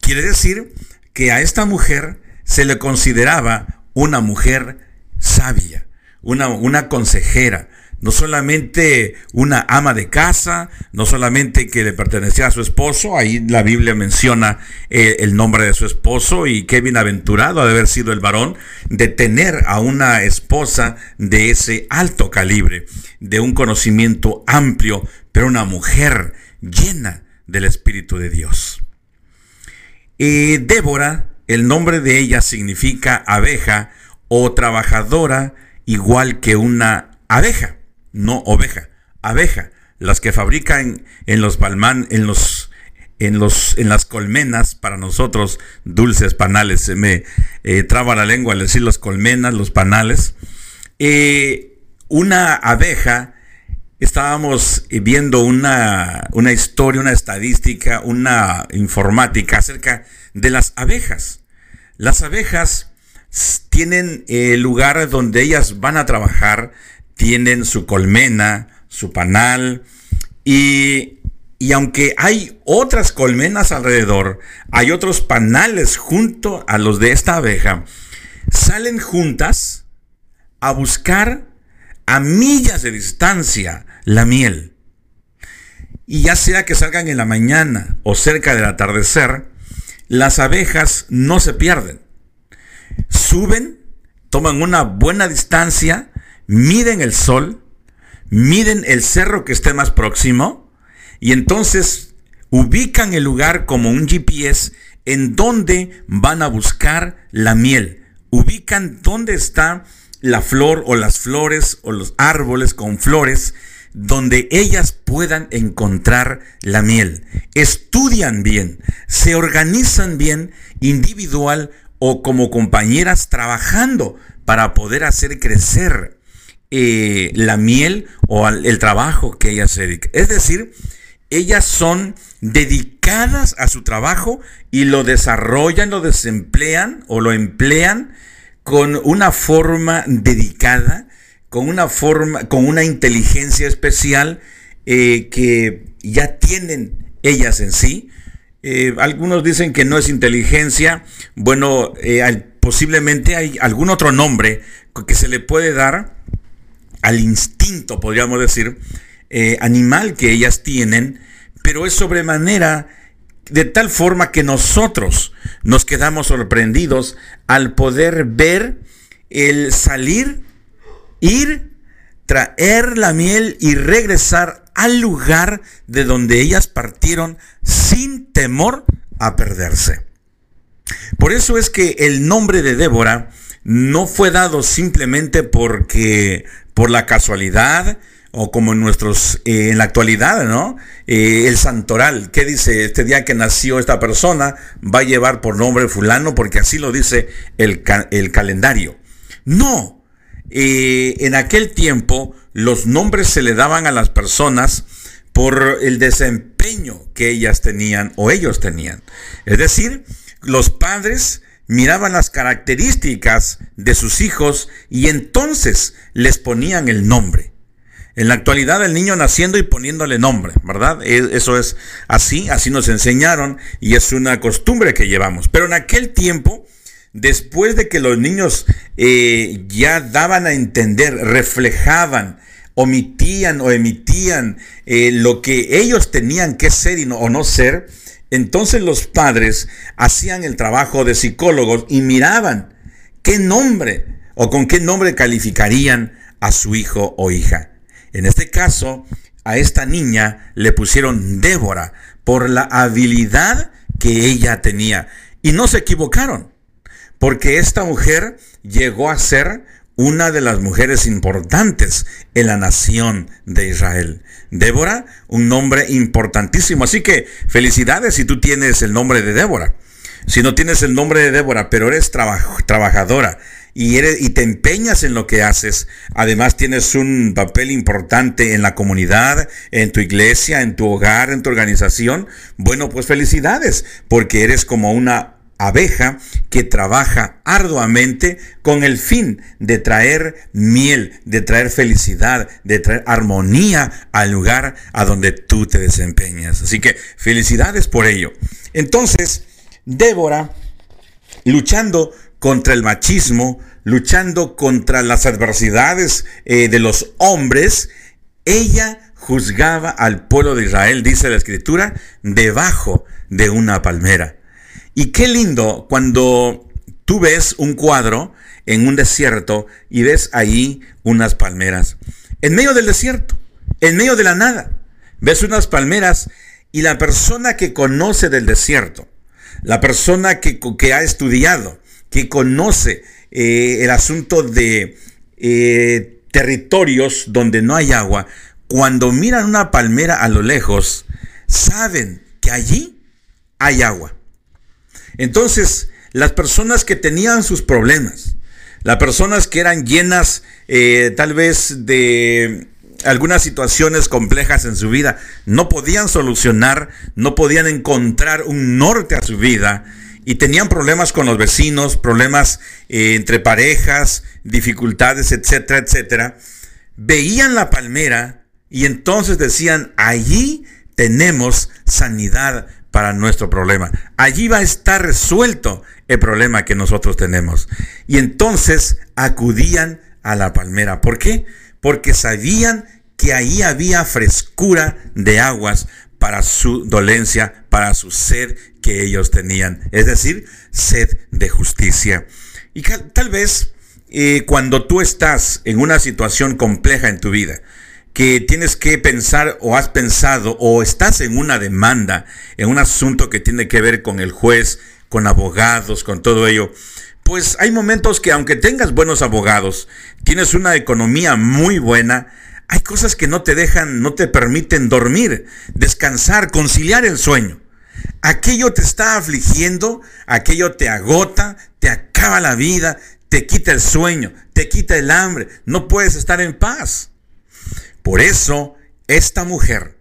Speaker 5: Quiere decir que a esta mujer se le consideraba una mujer sabia, una, una consejera, no solamente una ama de casa, no solamente que le pertenecía a su esposo, ahí la Biblia menciona eh, el nombre de su esposo y qué bienaventurado ha de haber sido el varón de tener a una esposa de ese alto calibre, de un conocimiento amplio, pero una mujer llena del Espíritu de Dios. Y Débora, el nombre de ella significa abeja o trabajadora igual que una abeja no oveja, abeja, las que fabrican en los palmán, en los en, los, en las colmenas para nosotros dulces panales. Se me eh, traba la lengua al decir las colmenas, los panales. Eh, una abeja, estábamos viendo una, una, historia, una estadística, una informática acerca de las abejas. Las abejas tienen el lugar donde ellas van a trabajar tienen su colmena, su panal y, y aunque hay otras colmenas alrededor, hay otros panales junto a los de esta abeja, salen juntas a buscar a millas de distancia la miel. Y ya sea que salgan en la mañana o cerca del atardecer, las abejas no se pierden. Suben, toman una buena distancia miden el sol, miden el cerro que esté más próximo y entonces ubican el lugar como un GPS en donde van a buscar la miel. Ubican dónde está la flor o las flores o los árboles con flores donde ellas puedan encontrar la miel. Estudian bien, se organizan bien individual o como compañeras trabajando para poder hacer crecer eh, la miel o el trabajo que ellas se. Es decir, ellas son dedicadas a su trabajo y lo desarrollan, lo desemplean o lo emplean con una forma dedicada, con una forma, con una inteligencia especial eh, que ya tienen ellas en sí. Eh, algunos dicen que no es inteligencia. Bueno, posiblemente hay algún otro nombre que se le puede dar al instinto, podríamos decir, eh, animal que ellas tienen, pero es sobremanera de tal forma que nosotros nos quedamos sorprendidos al poder ver el salir, ir, traer la miel y regresar al lugar de donde ellas partieron sin temor a perderse. Por eso es que el nombre de Débora no fue dado simplemente porque por la casualidad o como en nuestros eh, en la actualidad, ¿no? Eh, el santoral, ¿qué dice? Este día que nació esta persona va a llevar por nombre fulano porque así lo dice el, el calendario. No, eh, en aquel tiempo los nombres se le daban a las personas por el desempeño que ellas tenían o ellos tenían. Es decir, los padres miraban las características de sus hijos y entonces les ponían el nombre. En la actualidad el niño naciendo y poniéndole nombre, ¿verdad? E, eso es así, así nos enseñaron y es una costumbre que llevamos. Pero en aquel tiempo, después de que los niños eh, ya daban a entender, reflejaban, omitían o emitían eh, lo que ellos tenían que ser o no ser, entonces los padres hacían el trabajo de psicólogos y miraban qué nombre o con qué nombre calificarían a su hijo o hija. En este caso, a esta niña le pusieron Débora por la habilidad que ella tenía. Y no se equivocaron, porque esta mujer llegó a ser una de las mujeres importantes en la nación de Israel. Débora, un nombre importantísimo. Así que felicidades si tú tienes el nombre de Débora. Si no tienes el nombre de Débora, pero eres trabajadora y, eres, y te empeñas en lo que haces, además tienes un papel importante en la comunidad, en tu iglesia, en tu hogar, en tu organización, bueno, pues felicidades, porque eres como una abeja que trabaja arduamente con el fin de traer miel, de traer felicidad, de traer armonía al lugar a donde tú te desempeñas. Así que felicidades por ello. Entonces, Débora, luchando contra el machismo, luchando contra las adversidades eh, de los hombres, ella juzgaba al pueblo de Israel, dice la escritura, debajo de una palmera. Y qué lindo cuando tú ves un cuadro en un desierto y ves ahí unas palmeras. En medio del desierto, en medio de la nada, ves unas palmeras y la persona que conoce del desierto, la persona que, ha estudiado, que conoce eh, el asunto de eh, territorios donde no hay agua, cuando miran una palmera a lo lejos, saben que allí hay agua. Entonces, las personas que tenían sus problemas, las personas que eran llenas eh, tal vez de algunas situaciones complejas en su vida, no podían solucionar, no podían encontrar un norte a su vida y tenían problemas con los vecinos, problemas eh, entre parejas, dificultades, etcétera, etcétera, veían la palmera y entonces decían, allí tenemos sanidad para nuestro problema. Allí va a estar resuelto el problema que nosotros tenemos. Y entonces acudían a la palmera. ¿Por qué? Porque sabían que ahí había frescura de aguas para su dolencia, para su sed que ellos tenían. Es decir, sed de justicia. Y tal vez eh, cuando tú estás en una situación compleja en tu vida, que tienes que pensar o has pensado o estás en una demanda, en un asunto que tiene que ver con el juez, con abogados, con todo ello, pues hay momentos que aunque tengas buenos abogados, tienes una economía muy buena, hay cosas que no te dejan, no te permiten dormir, descansar, conciliar el sueño. Aquello te está afligiendo, aquello te agota, te acaba la vida, te quita el sueño, te quita el hambre, no puedes estar en paz. Por eso, esta mujer,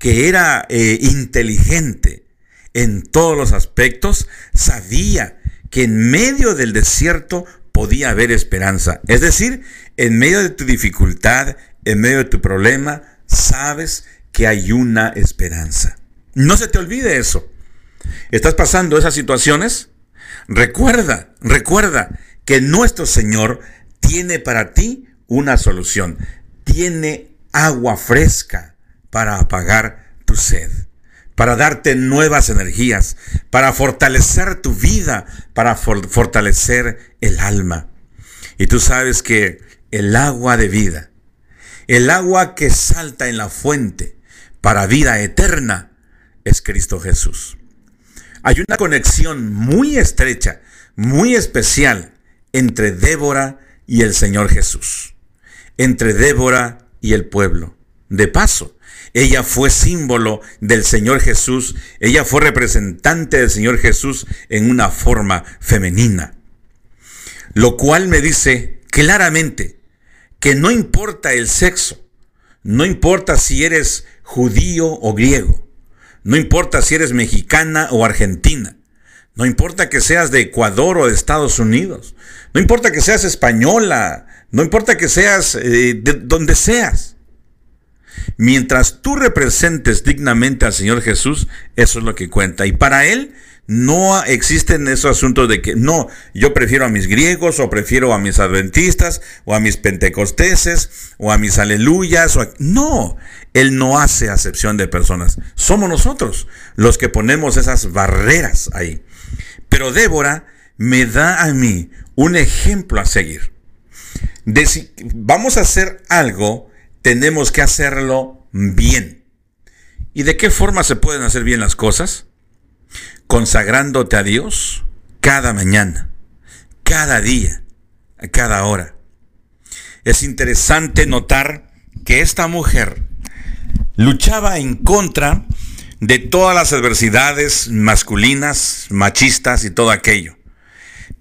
Speaker 5: que era eh, inteligente en todos los aspectos, sabía que en medio del desierto podía haber esperanza. Es decir, en medio de tu dificultad, en medio de tu problema, sabes que hay una esperanza. No se te olvide eso. ¿Estás pasando esas situaciones? Recuerda, recuerda que nuestro Señor tiene para ti una solución. Tiene agua fresca para apagar tu sed, para darte nuevas energías, para fortalecer tu vida, para fortalecer el alma. Y tú sabes que el agua de vida, el agua que salta en la fuente para vida eterna, es Cristo Jesús. Hay una conexión muy estrecha, muy especial entre Débora y el Señor Jesús, entre Débora y el pueblo. De paso, ella fue símbolo del Señor Jesús, ella fue representante del Señor Jesús en una forma femenina. Lo cual me dice claramente que no importa el sexo, no importa si eres judío o griego, no importa si eres mexicana o argentina, no importa que seas de Ecuador o de Estados Unidos, no importa que seas española, no importa que seas eh, de donde seas. Mientras tú representes dignamente al Señor Jesús, eso es lo que cuenta. Y para Él no existen esos asuntos de que no, yo prefiero a mis griegos o prefiero a mis adventistas o a mis pentecosteses o a mis aleluyas. O No, Él no hace acepción de personas. Somos nosotros los que ponemos esas barreras ahí. Pero Débora me da a mí un ejemplo a seguir de si vamos a hacer algo, tenemos que hacerlo bien. ¿Y de qué forma se pueden hacer bien las cosas? Consagrándote a Dios cada mañana, cada día, a cada hora. Es interesante notar que esta mujer luchaba en contra de todas las adversidades masculinas, machistas y todo aquello.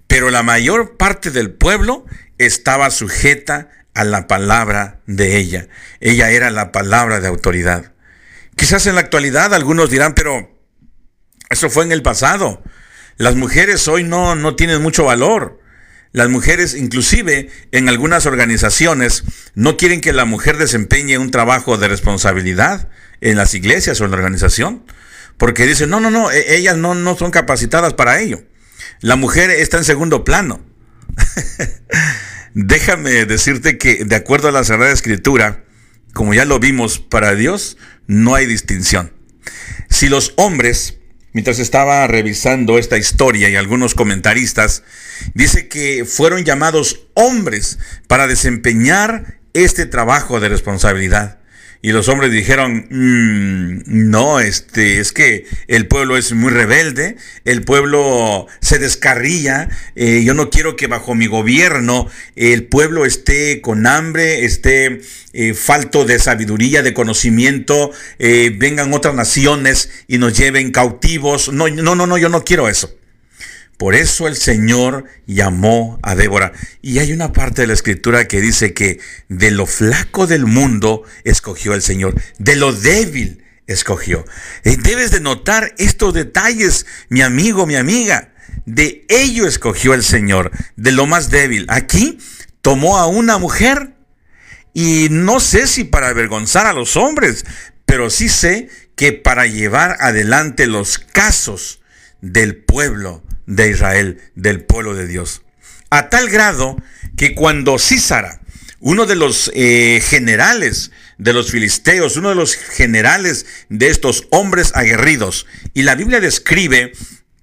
Speaker 5: Pero la mayor parte del pueblo estaba sujeta a la palabra de ella. Ella era la palabra de autoridad. Quizás en la actualidad algunos dirán, pero eso fue en el pasado. Las mujeres hoy no, no tienen mucho valor. Las mujeres, inclusive en algunas organizaciones, no quieren que la mujer desempeñe un trabajo de responsabilidad en las iglesias o en la organización, porque dicen, no, no, no, e- ellas no, no son capacitadas para ello. La mujer está en segundo plano. [LAUGHS] Déjame decirte que de acuerdo a la Sagrada Escritura, como ya lo vimos, para Dios no hay distinción. Si los hombres, mientras estaba revisando esta historia y algunos comentaristas, dice que fueron llamados hombres para desempeñar este trabajo de responsabilidad. Y los hombres dijeron, "Mm, no, este, es que el pueblo es muy rebelde, el pueblo se descarría, eh, yo no quiero que bajo mi gobierno el pueblo esté con hambre, esté eh, falto de sabiduría, de conocimiento, eh, vengan otras naciones y nos lleven cautivos. No, no, no, no, yo no quiero eso. Por eso el Señor llamó a Débora. Y hay una parte de la escritura que dice que de lo flaco del mundo escogió el Señor, de lo débil escogió. Debes de notar estos detalles, mi amigo, mi amiga. De ello escogió el Señor, de lo más débil. Aquí tomó a una mujer y no sé si para avergonzar a los hombres, pero sí sé que para llevar adelante los casos del pueblo de Israel, del pueblo de Dios. A tal grado que cuando Císara, uno de los eh, generales de los filisteos, uno de los generales de estos hombres aguerridos, y la Biblia describe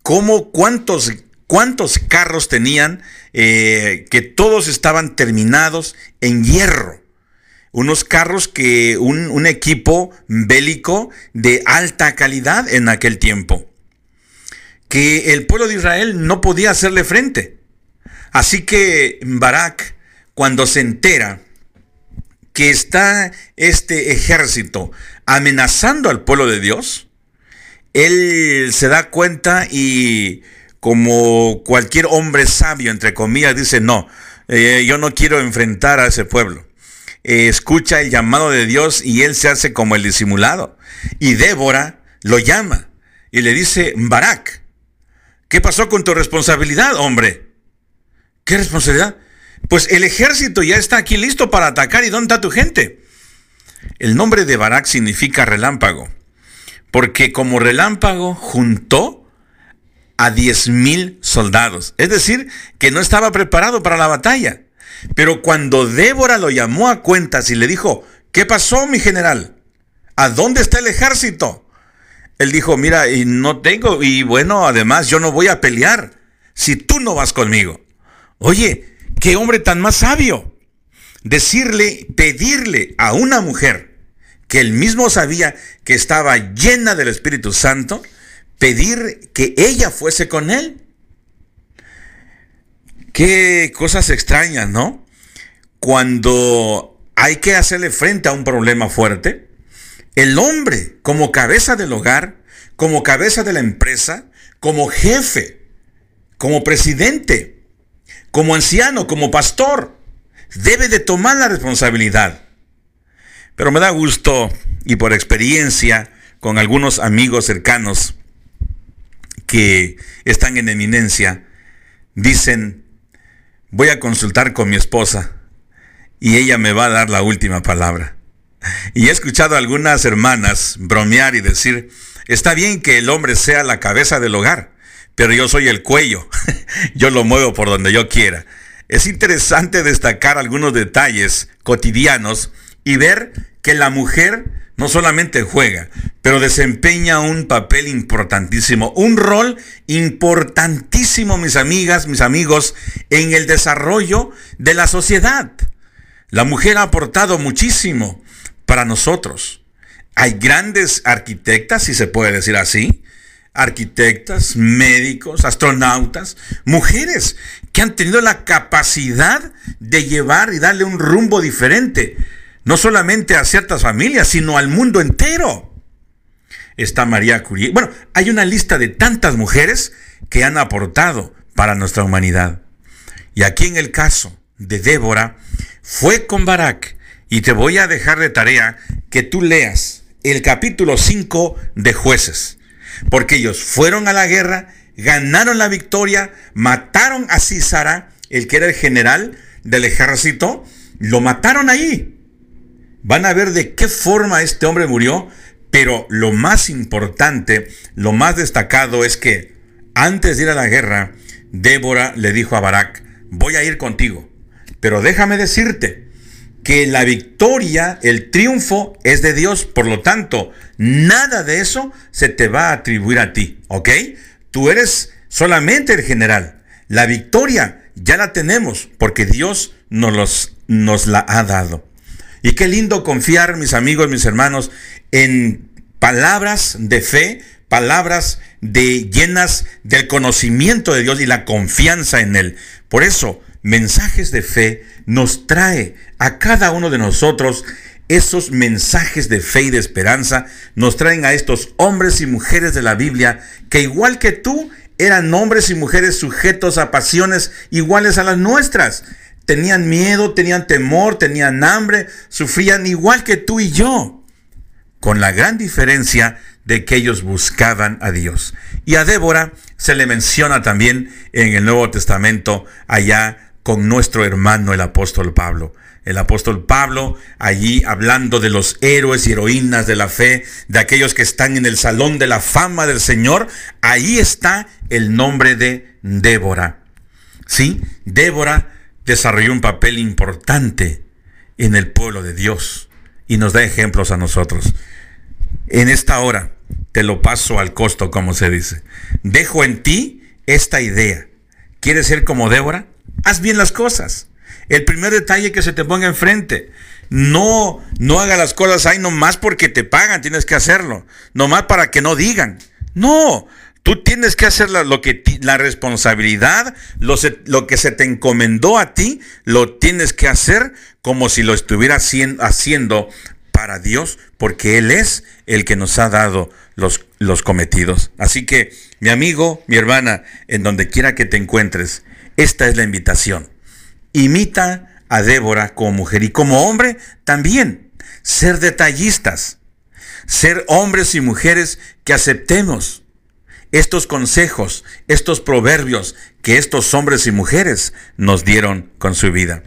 Speaker 5: cómo cuántos, cuántos carros tenían, eh, que todos estaban terminados en hierro unos carros que un, un, equipo bélico de alta calidad en aquel tiempo, que el pueblo de Israel no podía hacerle frente. Así que Barak, cuando se entera que está este ejército amenazando al pueblo de Dios, él se da cuenta y como cualquier hombre sabio, entre comillas, dice, no, eh, yo no quiero enfrentar a ese pueblo eh, escucha el llamado de Dios y él se hace como el disimulado. Y Débora lo llama y le dice, Barak, ¿qué pasó con tu responsabilidad, hombre? ¿Qué responsabilidad? Pues el ejército ya está aquí listo para atacar y ¿dónde está tu gente? El nombre de Barak significa relámpago, porque como relámpago juntó a diez mil soldados, es decir, que no estaba preparado para la batalla. Pero cuando Débora lo llamó a cuentas y le dijo, ¿qué pasó, mi general? ¿A dónde está el ejército? Él dijo, mira, y no tengo, y bueno, además yo no voy a pelear si tú no vas conmigo. Oye, qué hombre tan más sabio. Decirle, pedirle a una mujer que él mismo sabía que estaba llena del Espíritu Santo, pedir que ella fuese con él. Qué cosas extrañas, ¿no? Cuando hay que hacerle frente a un problema fuerte, el hombre como cabeza del hogar, como cabeza de la empresa, como jefe, como presidente, como anciano, como pastor, debe de tomar la responsabilidad. Pero me da gusto y por experiencia con algunos amigos cercanos que están en eminencia, dicen, voy a consultar con mi esposa y ella me va a dar la última palabra. Y he escuchado a algunas hermanas bromear y decir, está bien que el hombre sea la cabeza del hogar, pero yo soy el cuello, [LAUGHS] yo lo muevo por donde yo quiera. Es interesante destacar algunos detalles cotidianos y ver que la mujer no solamente juega, pero desempeña un papel importantísimo, un rol importantísimo, mis amigas, mis amigos, en el desarrollo de la sociedad. La mujer ha aportado muchísimo para nosotros. Hay grandes arquitectas, si se puede decir así, arquitectas, médicos, astronautas, mujeres que han tenido la capacidad de llevar y darle un rumbo diferente no solamente a ciertas familias, sino al mundo entero. Está María Curie. Bueno, hay una lista de tantas mujeres que han aportado para nuestra humanidad. Y aquí en el caso de Débora, fue con Barak. Y te voy a dejar de tarea que tú leas el capítulo 5 de jueces. Porque ellos fueron a la guerra ganaron la victoria, mataron a Císara, el que era el general del ejército, lo mataron ahí. Van a ver de qué forma este hombre murió, pero lo más importante, lo más destacado es que antes de ir a la guerra, Débora le dijo a Barak, voy a ir contigo, pero déjame decirte que la victoria, el triunfo es de Dios, por lo tanto, nada de eso se te va a atribuir a ti, ¿ok? Tú eres solamente el general. La victoria ya la tenemos porque Dios nos, los, nos la ha dado. Y qué lindo confiar, mis amigos, mis hermanos, en palabras de fe, palabras de llenas del conocimiento de Dios y la confianza en él. Por eso, mensajes de fe nos trae a cada uno de nosotros esos mensajes de fe y de esperanza nos traen a estos hombres y mujeres de la Biblia que igual que tú eran hombres y mujeres sujetos a pasiones iguales a las nuestras. Tenían miedo, tenían temor, tenían hambre, sufrían igual que tú y yo, con la gran diferencia de que ellos buscaban a Dios. Y a Débora se le menciona también en el Nuevo Testamento allá con nuestro hermano el apóstol Pablo. El apóstol Pablo allí hablando de los héroes y heroínas de la fe, de aquellos que están en el salón de la fama del Señor, ahí está el nombre de Débora. Sí, Débora desarrolló un papel importante en el pueblo de Dios y nos da ejemplos a nosotros. En esta hora te lo paso al costo, como se dice. Dejo en ti esta idea. ¿Quieres ser como Débora? Haz bien las cosas. El primer detalle que se te ponga enfrente. No, no haga las cosas ahí nomás porque te pagan, tienes que hacerlo. Nomás para que no digan. No, tú tienes que hacer lo que la responsabilidad, lo, lo, que se te encomendó a ti, lo tienes que hacer como si lo estuviera haciendo para Dios, porque Él es el que nos ha dado los, los cometidos. Así que, mi amigo, mi hermana, en donde quiera que te encuentres, esta es la invitación. Imita a Débora como mujer y como hombre también. Ser detallistas. Ser hombres y mujeres que aceptemos estos consejos, estos proverbios que estos hombres y mujeres nos dieron con su vida.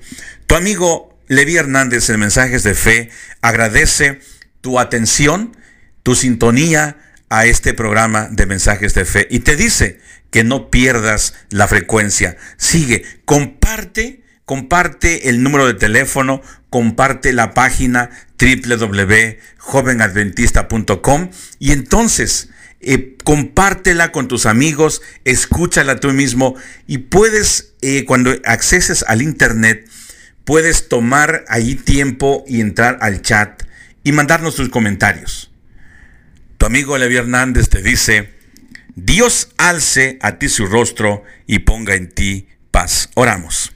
Speaker 5: Tu amigo Levi Hernández en Mensajes de Fe agradece tu atención, tu sintonía a este programa de Mensajes de Fe y te dice que no pierdas la frecuencia. Sigue, comparte comparte el número de teléfono, comparte la página www.jovenadventista.com y entonces eh, compártela con tus amigos, escúchala tú mismo y puedes, eh, cuando acceses al internet, puedes tomar ahí tiempo y entrar al chat y mandarnos tus comentarios. Tu amigo Levi Hernández te dice, Dios alce a ti su rostro y ponga en ti paz. Oramos.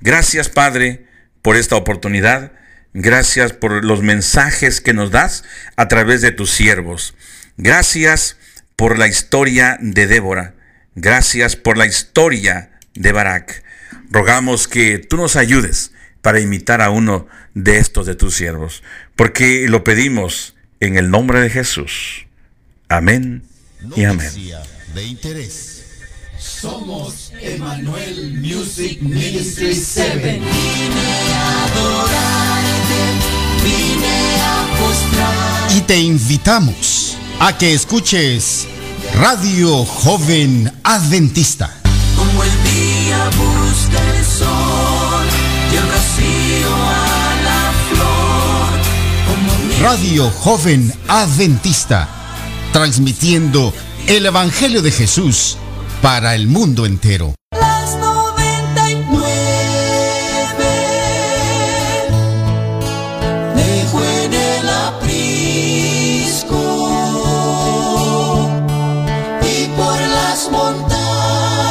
Speaker 5: Gracias, Padre, por esta oportunidad. Gracias por los mensajes que nos das a través de tus siervos. Gracias por la historia de Débora. Gracias por la historia de Barak. Rogamos que tú nos ayudes para imitar a uno de estos de tus siervos, porque lo pedimos en el nombre de Jesús. Amén y amén.
Speaker 1: De interés.
Speaker 2: Somos Emmanuel Music Ministry 7.
Speaker 1: Y te invitamos a que escuches Radio Joven Adventista.
Speaker 3: Como el día busca el sol y el rocío a la flor. Como
Speaker 1: Radio Joven Adventista, transmitiendo el Evangelio de Jesús para el mundo entero.